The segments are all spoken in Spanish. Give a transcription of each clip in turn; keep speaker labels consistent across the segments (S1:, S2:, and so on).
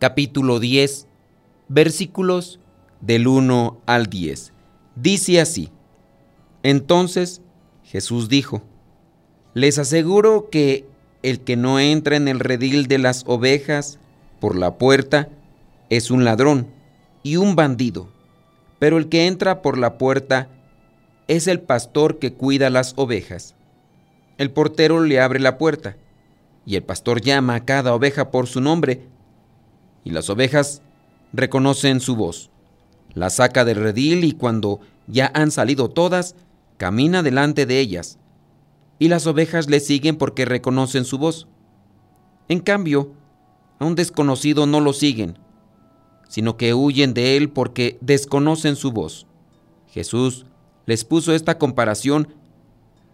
S1: capítulo 10, versículos del 1 al 10. Dice así, entonces Jesús dijo, les aseguro que el que no entra en el redil de las ovejas por la puerta es un ladrón y un bandido, pero el que entra por la puerta es el pastor que cuida las ovejas. El portero le abre la puerta y el pastor llama a cada oveja por su nombre y las ovejas reconocen su voz. La saca del redil y cuando ya han salido todas, camina delante de ellas y las ovejas le siguen porque reconocen su voz. En cambio, a un desconocido no lo siguen, sino que huyen de él porque desconocen su voz. Jesús les puso esta comparación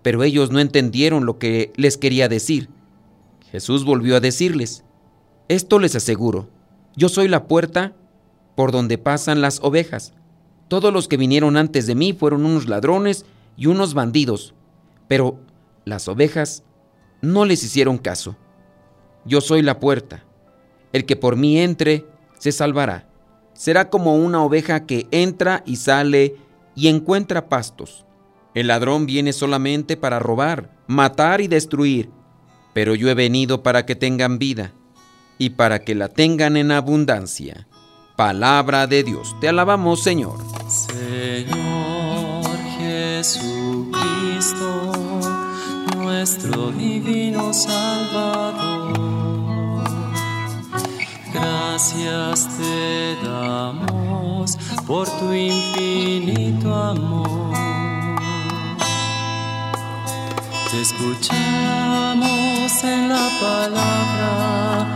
S1: pero ellos no entendieron lo que les quería decir. Jesús volvió a decirles, esto les aseguro, yo soy la puerta por donde pasan las ovejas. Todos los que vinieron antes de mí fueron unos ladrones y unos bandidos, pero las ovejas no les hicieron caso. Yo soy la puerta. El que por mí entre, se salvará. Será como una oveja que entra y sale y encuentra pastos. El ladrón viene solamente para robar, matar y destruir, pero yo he venido para que tengan vida y para que la tengan en abundancia. Palabra de Dios, te alabamos Señor.
S2: Señor Jesucristo, nuestro divino Salvador, gracias te damos por tu infinito amor te escuchamos en la palabra,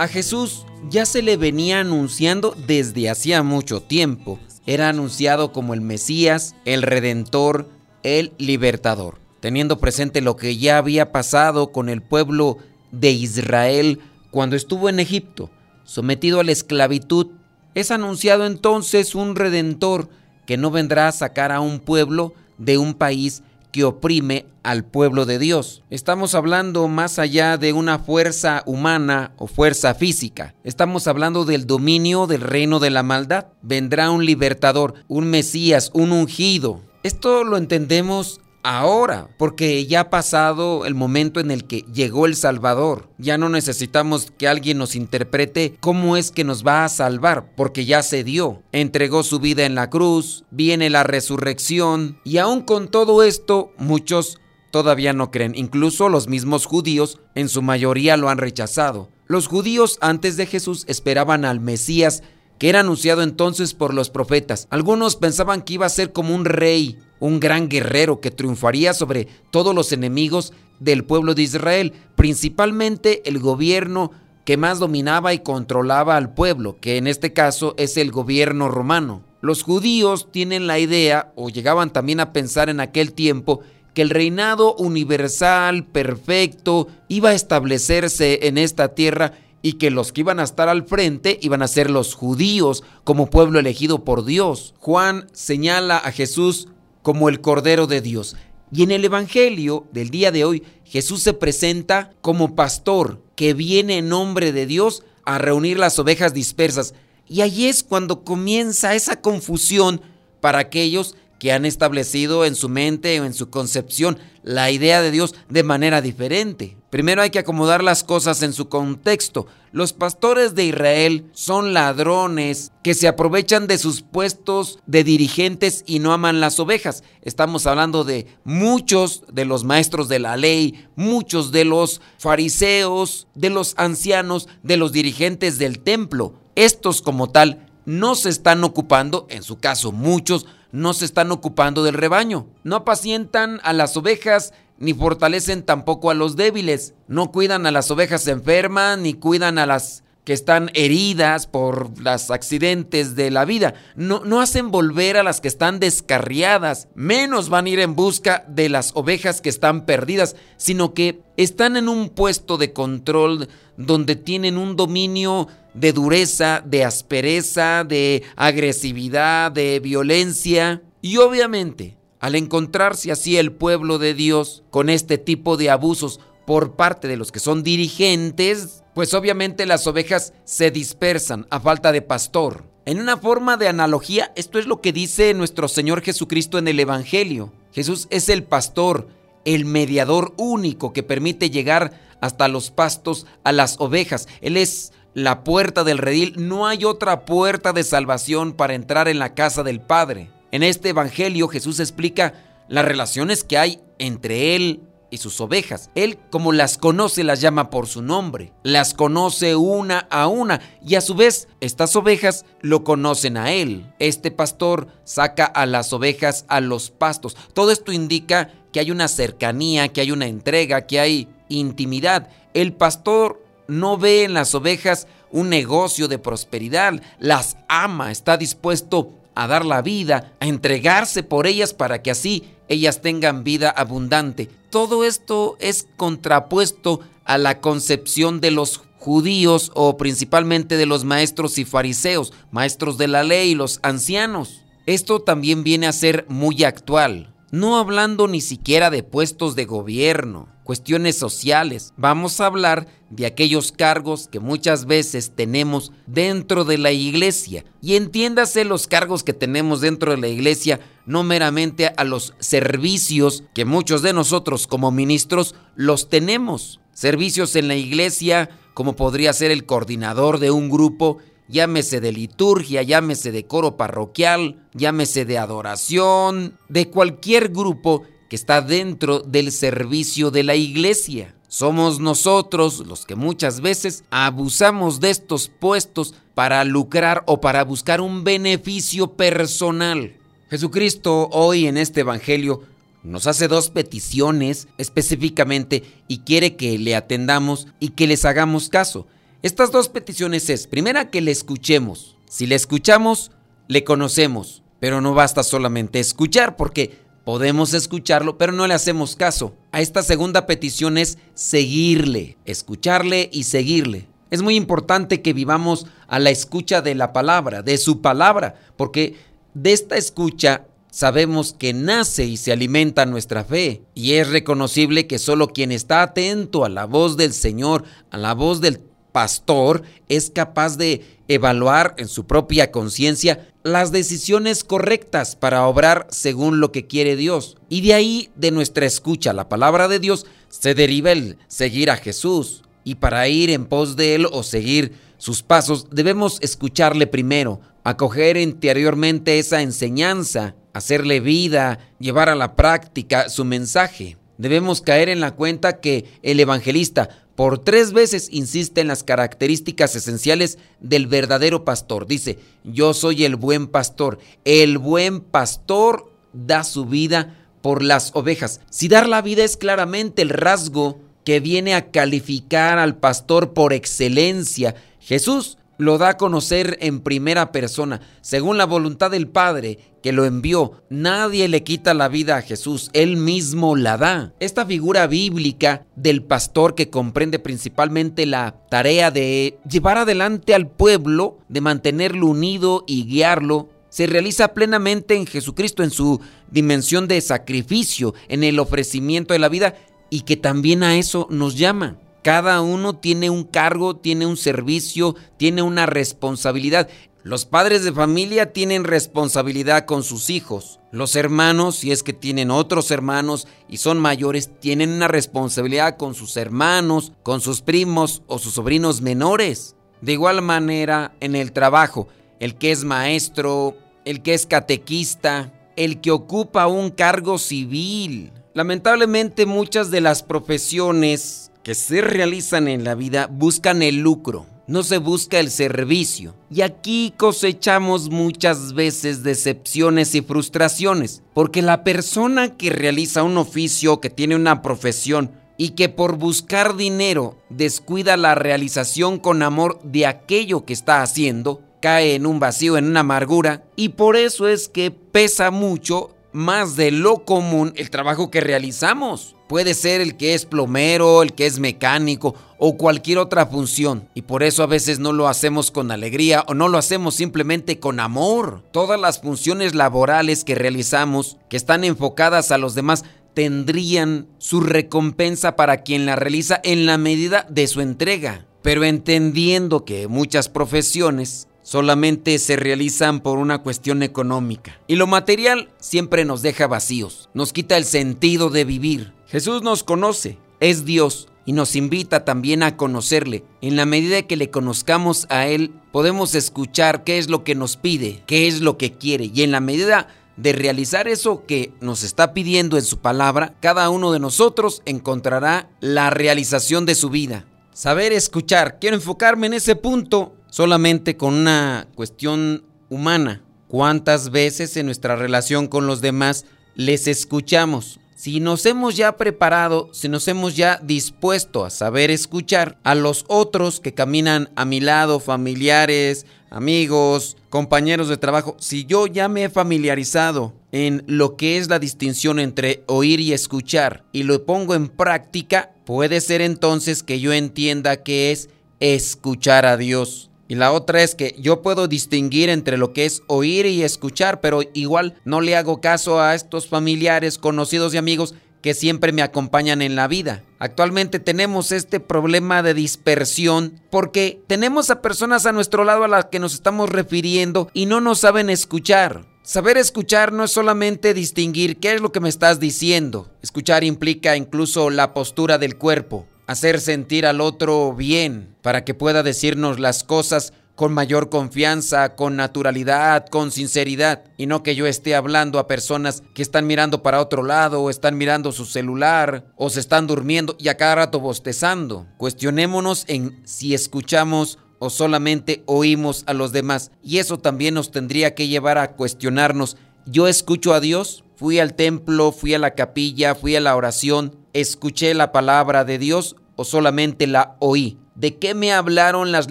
S2: a
S1: Jesús ya se le venía anunciando desde hacía mucho tiempo. Era anunciado como el Mesías, el Redentor, el Libertador, teniendo presente lo que ya había pasado con el pueblo de Israel cuando estuvo en Egipto, sometido a la esclavitud. Es anunciado entonces un Redentor que no vendrá a sacar a un pueblo de un país que oprime al pueblo de Dios. Estamos hablando más allá de una fuerza humana o fuerza física. Estamos hablando del dominio del reino de la maldad. Vendrá un libertador, un Mesías, un ungido. Esto lo entendemos ahora, porque ya ha pasado el momento en el que llegó el Salvador. Ya no necesitamos que alguien nos interprete cómo es que nos va a salvar, porque ya se dio. Entregó su vida en la cruz, viene la resurrección, y aún con todo esto, muchos todavía no creen. Incluso los mismos judíos, en su mayoría, lo han rechazado. Los judíos antes de Jesús esperaban al Mesías, que era anunciado entonces por los profetas. Algunos pensaban que iba a ser como un rey, un gran guerrero que triunfaría sobre todos los enemigos del pueblo de Israel, principalmente el gobierno que más dominaba y controlaba al pueblo, que en este caso es el gobierno romano. Los judíos tienen la idea, o llegaban también a pensar en aquel tiempo, que el reinado universal, perfecto, iba a establecerse en esta tierra y que los que iban a estar al frente iban a ser los judíos como pueblo elegido por Dios. Juan señala a Jesús como el Cordero de Dios. Y en el Evangelio del día de hoy, Jesús se presenta como pastor que viene en nombre de Dios a reunir las ovejas dispersas. Y allí es cuando comienza esa confusión para aquellos que han establecido en su mente o en su concepción la idea de Dios de manera diferente. Primero hay que acomodar las cosas en su contexto. Los pastores de Israel son ladrones que se aprovechan de sus puestos de dirigentes y no aman las ovejas. Estamos hablando de muchos de los maestros de la ley, muchos de los fariseos, de los ancianos, de los dirigentes del templo. Estos como tal no se están ocupando, en su caso muchos, no se están ocupando del rebaño. No apacientan a las ovejas ni fortalecen tampoco a los débiles. No cuidan a las ovejas enfermas ni cuidan a las que están heridas por los accidentes de la vida. No, no hacen volver a las que están descarriadas. Menos van a ir en busca de las ovejas que están perdidas, sino que están en un puesto de control donde tienen un dominio de dureza, de aspereza, de agresividad, de violencia. Y obviamente, al encontrarse así el pueblo de Dios con este tipo de abusos por parte de los que son dirigentes, pues obviamente las ovejas se dispersan a falta de pastor. En una forma de analogía, esto es lo que dice nuestro Señor Jesucristo en el Evangelio. Jesús es el pastor, el mediador único que permite llegar hasta los pastos a las ovejas. Él es la puerta del redil, no hay otra puerta de salvación para entrar en la casa del Padre. En este Evangelio Jesús explica las relaciones que hay entre Él y sus ovejas. Él, como las conoce, las llama por su nombre. Las conoce una a una y a su vez estas ovejas lo conocen a Él. Este pastor saca a las ovejas a los pastos. Todo esto indica que hay una cercanía, que hay una entrega, que hay intimidad. El pastor no ve en las ovejas un negocio de prosperidad, las ama, está dispuesto a dar la vida, a entregarse por ellas para que así ellas tengan vida abundante. Todo esto es contrapuesto a la concepción de los judíos o principalmente de los maestros y fariseos, maestros de la ley y los ancianos. Esto también viene a ser muy actual, no hablando ni siquiera de puestos de gobierno cuestiones sociales. Vamos a hablar de aquellos cargos que muchas veces tenemos dentro de la iglesia. Y entiéndase los cargos que tenemos dentro de la iglesia, no meramente a los servicios que muchos de nosotros como ministros los tenemos. Servicios en la iglesia, como podría ser el coordinador de un grupo, llámese de liturgia, llámese de coro parroquial, llámese de adoración, de cualquier grupo que está dentro del servicio de la iglesia. Somos nosotros los que muchas veces abusamos de estos puestos para lucrar o para buscar un beneficio personal. Jesucristo hoy en este Evangelio nos hace dos peticiones específicamente y quiere que le atendamos y que les hagamos caso. Estas dos peticiones es, primera, que le escuchemos. Si le escuchamos, le conocemos, pero no basta solamente escuchar porque Podemos escucharlo, pero no le hacemos caso. A esta segunda petición es seguirle, escucharle y seguirle. Es muy importante que vivamos a la escucha de la palabra, de su palabra, porque de esta escucha sabemos que nace y se alimenta nuestra fe. Y es reconocible que solo quien está atento a la voz del Señor, a la voz del pastor, es capaz de evaluar en su propia conciencia las decisiones correctas para obrar según lo que quiere Dios. Y de ahí, de nuestra escucha la palabra de Dios, se deriva el seguir a Jesús. Y para ir en pos de Él o seguir sus pasos, debemos escucharle primero, acoger interiormente esa enseñanza, hacerle vida, llevar a la práctica su mensaje. Debemos caer en la cuenta que el evangelista por tres veces insiste en las características esenciales del verdadero pastor. Dice, yo soy el buen pastor. El buen pastor da su vida por las ovejas. Si dar la vida es claramente el rasgo que viene a calificar al pastor por excelencia, Jesús lo da a conocer en primera persona, según la voluntad del Padre que lo envió. Nadie le quita la vida a Jesús, Él mismo la da. Esta figura bíblica del pastor que comprende principalmente la tarea de llevar adelante al pueblo, de mantenerlo unido y guiarlo, se realiza plenamente en Jesucristo, en su dimensión de sacrificio, en el ofrecimiento de la vida y que también a eso nos llama. Cada uno tiene un cargo, tiene un servicio, tiene una responsabilidad. Los padres de familia tienen responsabilidad con sus hijos. Los hermanos, si es que tienen otros hermanos y son mayores, tienen una responsabilidad con sus hermanos, con sus primos o sus sobrinos menores. De igual manera, en el trabajo, el que es maestro, el que es catequista, el que ocupa un cargo civil. Lamentablemente muchas de las profesiones que se realizan en la vida buscan el lucro no se busca el servicio. Y aquí cosechamos muchas veces decepciones y frustraciones, porque la persona que realiza un oficio, que tiene una profesión y que por buscar dinero descuida la realización con amor de aquello que está haciendo, cae en un vacío, en una amargura, y por eso es que pesa mucho más de lo común el trabajo que realizamos. Puede ser el que es plomero, el que es mecánico o cualquier otra función. Y por eso a veces no lo hacemos con alegría o no lo hacemos simplemente con amor. Todas las funciones laborales que realizamos, que están enfocadas a los demás, tendrían su recompensa para quien la realiza en la medida de su entrega. Pero entendiendo que muchas profesiones solamente se realizan por una cuestión económica. Y lo material siempre nos deja vacíos, nos quita el sentido de vivir. Jesús nos conoce, es Dios y nos invita también a conocerle. En la medida que le conozcamos a Él, podemos escuchar qué es lo que nos pide, qué es lo que quiere. Y en la medida de realizar eso que nos está pidiendo en su palabra, cada uno de nosotros encontrará la realización de su vida. Saber escuchar. Quiero enfocarme en ese punto solamente con una cuestión humana. ¿Cuántas veces en nuestra relación con los demás les escuchamos? Si nos hemos ya preparado, si nos hemos ya dispuesto a saber escuchar a los otros que caminan a mi lado, familiares, amigos, compañeros de trabajo, si yo ya me he familiarizado en lo que es la distinción entre oír y escuchar y lo pongo en práctica, puede ser entonces que yo entienda que es escuchar a Dios. Y la otra es que yo puedo distinguir entre lo que es oír y escuchar, pero igual no le hago caso a estos familiares, conocidos y amigos que siempre me acompañan en la vida. Actualmente tenemos este problema de dispersión porque tenemos a personas a nuestro lado a las que nos estamos refiriendo y no nos saben escuchar. Saber escuchar no es solamente distinguir qué es lo que me estás diciendo. Escuchar implica incluso la postura del cuerpo hacer sentir al otro bien para que pueda decirnos las cosas con mayor confianza, con naturalidad, con sinceridad, y no que yo esté hablando a personas que están mirando para otro lado, o están mirando su celular, o se están durmiendo y a cada rato bostezando. Cuestionémonos en si escuchamos o solamente oímos a los demás, y eso también nos tendría que llevar a cuestionarnos, ¿yo escucho a Dios? Fui al templo, fui a la capilla, fui a la oración, escuché la palabra de Dios o solamente la oí? ¿De qué me hablaron las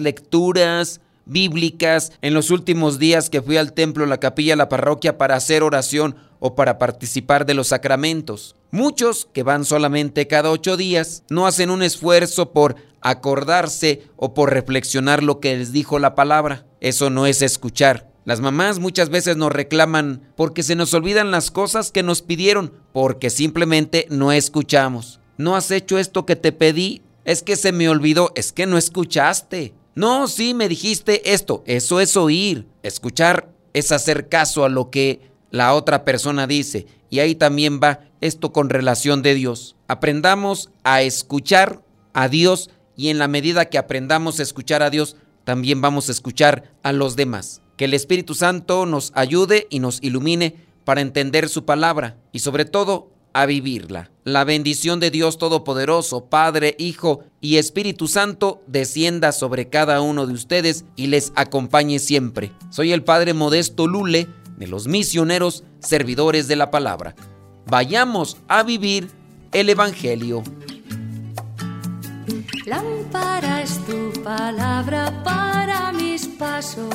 S1: lecturas bíblicas en los últimos días que fui al templo, la capilla, la parroquia para hacer oración o para participar de los sacramentos? Muchos que van solamente cada ocho días no hacen un esfuerzo por acordarse o por reflexionar lo que les dijo la palabra. Eso no es escuchar. Las mamás muchas veces nos reclaman porque se nos olvidan las cosas que nos pidieron, porque simplemente no escuchamos no has hecho esto que te pedí, es que se me olvidó, es que no escuchaste. No, sí, me dijiste esto, eso es oír. Escuchar es hacer caso a lo que la otra persona dice. Y ahí también va esto con relación de Dios. Aprendamos a escuchar a Dios y en la medida que aprendamos a escuchar a Dios, también vamos a escuchar a los demás. Que el Espíritu Santo nos ayude y nos ilumine para entender su palabra y sobre todo a vivirla. La bendición de Dios Todopoderoso, Padre, Hijo y Espíritu Santo, descienda sobre cada uno de ustedes y les acompañe siempre. Soy el Padre Modesto Lule, de los misioneros servidores de la palabra. Vayamos a vivir el Evangelio.
S3: Lámpara es tu palabra para mis pasos,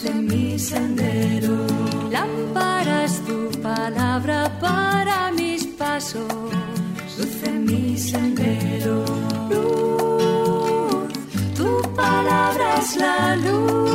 S3: luz en mi sendero. Lámpara es tu palabra para mis pasos, luz en mi sendero. Luz, tu palabra es la luz.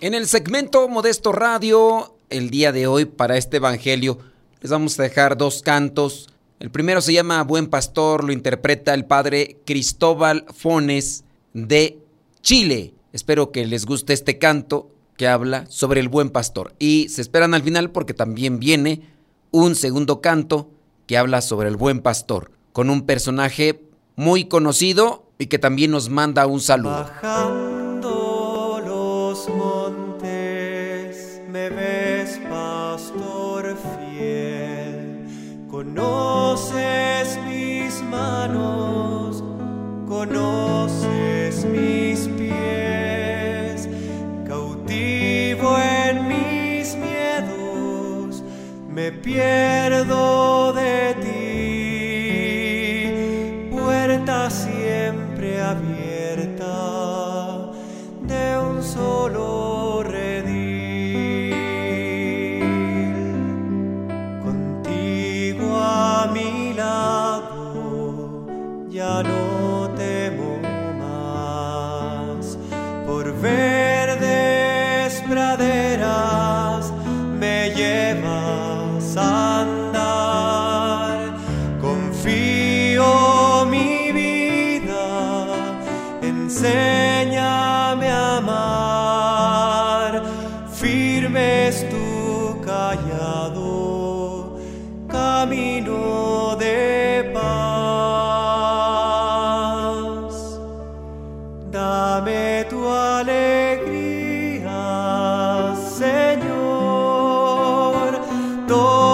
S1: En el segmento Modesto Radio, el día de hoy para este Evangelio, les vamos a dejar dos cantos El primero se llama Buen Pastor, lo interpreta el padre Cristóbal Fones de Chile. Espero que les guste este canto que habla sobre el buen pastor. Y se esperan al final porque también viene un segundo canto que habla sobre el buen pastor, con un personaje muy conocido y que también nos manda un saludo.
S2: Bajando los montes, me ves pastor fiel, conoces mis manos, conoces me pierdo de ti, puerta siempre abierta de un solo redil. Contigo a mi lado ya no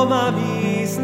S2: Toma mis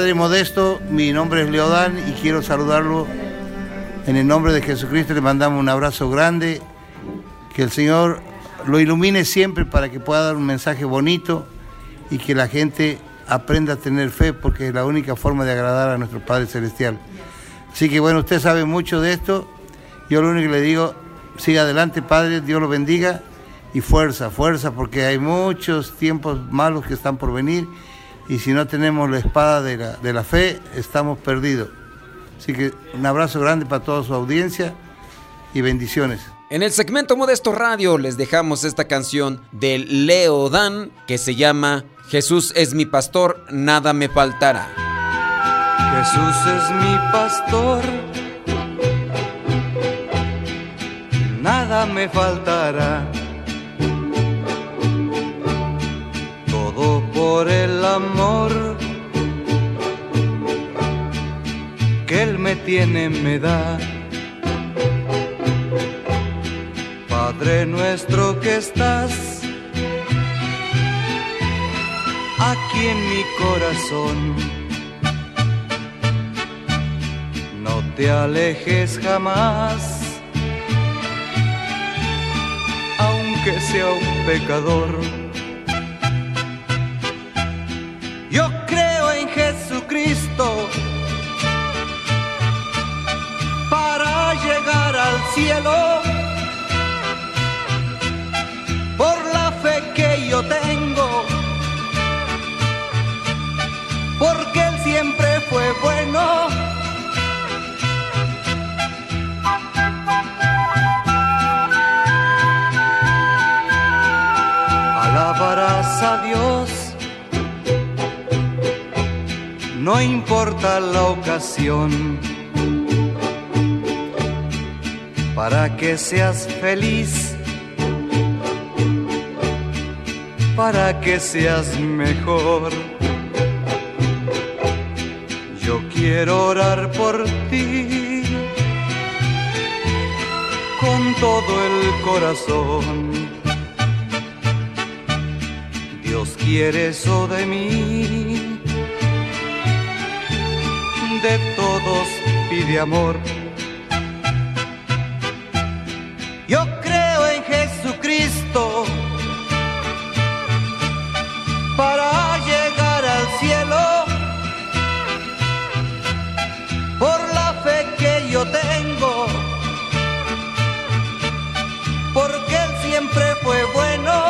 S4: Padre Modesto, mi nombre es Leodán y quiero saludarlo en el nombre de Jesucristo. Le mandamos un abrazo grande, que el Señor lo ilumine siempre para que pueda dar un mensaje bonito y que la gente aprenda a tener fe porque es la única forma de agradar a nuestro Padre Celestial. Así que bueno, usted sabe mucho de esto. Yo lo único que le digo, siga adelante, Padre, Dios lo bendiga y fuerza, fuerza, porque hay muchos tiempos malos que están por venir y si no tenemos la espada de la, de la fe, estamos perdidos. Así que un abrazo grande para toda su audiencia y bendiciones.
S1: En el segmento Modesto Radio les dejamos esta canción de Leo Dan que se llama Jesús es mi pastor, nada me faltará.
S5: Jesús es mi pastor, nada me faltará. Amor que Él me tiene, me da. Padre nuestro que estás aquí en mi corazón. No te alejes jamás, aunque sea un pecador. Por la fe que yo tengo, porque Él siempre fue bueno. Alabarás a Dios, no importa la ocasión, para que seas feliz para que seas mejor. Yo quiero orar por ti con todo el corazón. Dios quiere eso de mí, de todos pide amor. Para llegar al cielo por la fe que yo tengo, porque Él siempre fue bueno.